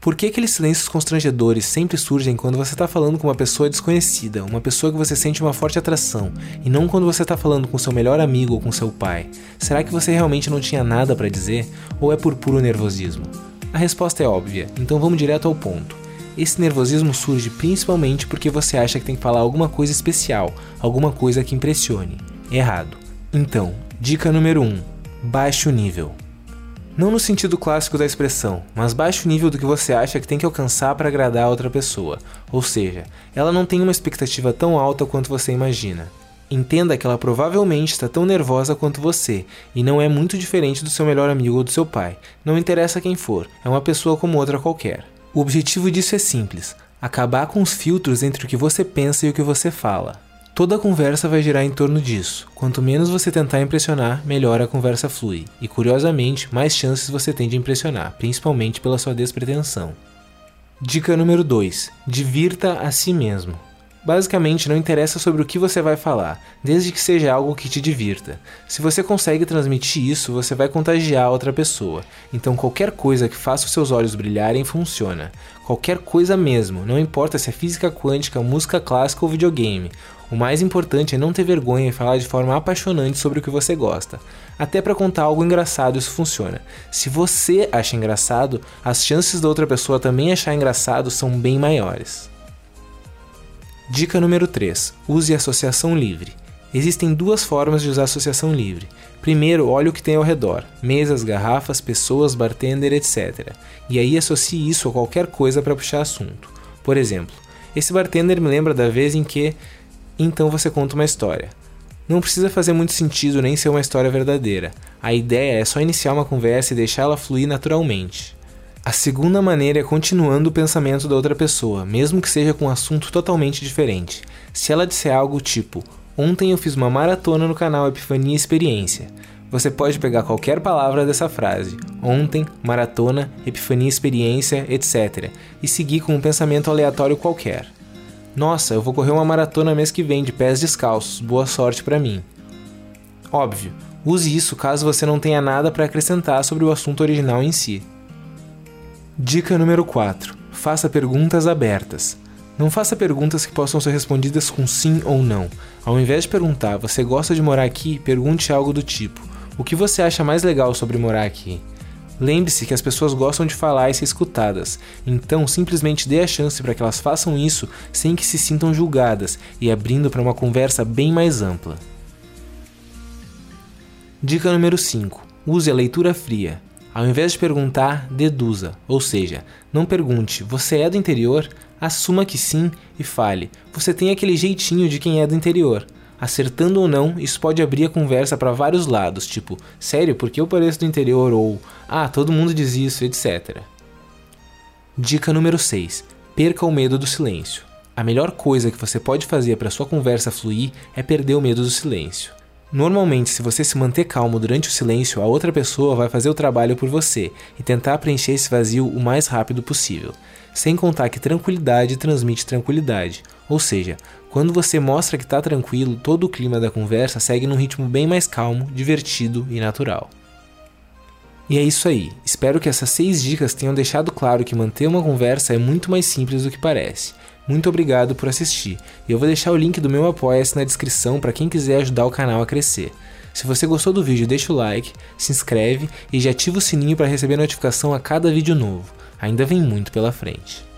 Por que aqueles silêncios constrangedores sempre surgem quando você está falando com uma pessoa desconhecida, uma pessoa que você sente uma forte atração, e não quando você está falando com seu melhor amigo ou com seu pai? Será que você realmente não tinha nada para dizer ou é por puro nervosismo? A resposta é óbvia, então vamos direto ao ponto. Esse nervosismo surge principalmente porque você acha que tem que falar alguma coisa especial, alguma coisa que impressione. Errado. Então, dica número 1: um, baixe o nível. Não no sentido clássico da expressão, mas baixe o nível do que você acha que tem que alcançar para agradar a outra pessoa. Ou seja, ela não tem uma expectativa tão alta quanto você imagina. Entenda que ela provavelmente está tão nervosa quanto você, e não é muito diferente do seu melhor amigo ou do seu pai. Não interessa quem for, é uma pessoa como outra qualquer. O objetivo disso é simples: acabar com os filtros entre o que você pensa e o que você fala. Toda a conversa vai girar em torno disso. Quanto menos você tentar impressionar, melhor a conversa flui. E curiosamente, mais chances você tem de impressionar, principalmente pela sua despretensão. Dica número 2: Divirta a si mesmo. Basicamente, não interessa sobre o que você vai falar, desde que seja algo que te divirta. Se você consegue transmitir isso, você vai contagiar a outra pessoa. Então, qualquer coisa que faça os seus olhos brilharem funciona. Qualquer coisa mesmo, não importa se é física quântica, música clássica ou videogame. O mais importante é não ter vergonha e falar de forma apaixonante sobre o que você gosta. Até para contar algo engraçado isso funciona. Se você acha engraçado, as chances da outra pessoa também achar engraçado são bem maiores. Dica número 3: use associação livre. Existem duas formas de usar associação livre. Primeiro, olhe o que tem ao redor: mesas, garrafas, pessoas, bartender, etc. E aí associe isso a qualquer coisa para puxar assunto. Por exemplo, esse bartender me lembra da vez em que. Então você conta uma história. Não precisa fazer muito sentido nem ser uma história verdadeira. A ideia é só iniciar uma conversa e deixá-la fluir naturalmente. A segunda maneira é continuando o pensamento da outra pessoa, mesmo que seja com um assunto totalmente diferente. Se ela disser algo tipo: Ontem eu fiz uma maratona no canal Epifania Experiência. Você pode pegar qualquer palavra dessa frase, ontem, maratona, epifania experiência, etc., e seguir com um pensamento aleatório qualquer. Nossa, eu vou correr uma maratona mês que vem de pés descalços, boa sorte para mim. Óbvio, use isso caso você não tenha nada para acrescentar sobre o assunto original em si. Dica número 4: Faça perguntas abertas. Não faça perguntas que possam ser respondidas com sim ou não. Ao invés de perguntar, você gosta de morar aqui? Pergunte algo do tipo: O que você acha mais legal sobre morar aqui? Lembre-se que as pessoas gostam de falar e ser escutadas, então simplesmente dê a chance para que elas façam isso sem que se sintam julgadas e abrindo para uma conversa bem mais ampla. Dica número 5: Use a leitura fria. Ao invés de perguntar, deduza, ou seja, não pergunte, você é do interior? Assuma que sim e fale, você tem aquele jeitinho de quem é do interior. Acertando ou não, isso pode abrir a conversa para vários lados, tipo, sério, porque eu pareço do interior? Ou, ah, todo mundo diz isso, etc. Dica número 6: Perca o medo do silêncio. A melhor coisa que você pode fazer para sua conversa fluir é perder o medo do silêncio. Normalmente, se você se manter calmo durante o silêncio, a outra pessoa vai fazer o trabalho por você e tentar preencher esse vazio o mais rápido possível. Sem contar que tranquilidade transmite tranquilidade, ou seja, quando você mostra que está tranquilo, todo o clima da conversa segue num ritmo bem mais calmo, divertido e natural. E é isso aí. Espero que essas seis dicas tenham deixado claro que manter uma conversa é muito mais simples do que parece. Muito obrigado por assistir. Eu vou deixar o link do meu Apoia-se na descrição para quem quiser ajudar o canal a crescer. Se você gostou do vídeo, deixa o like, se inscreve e já ativa o sininho para receber notificação a cada vídeo novo. Ainda vem muito pela frente.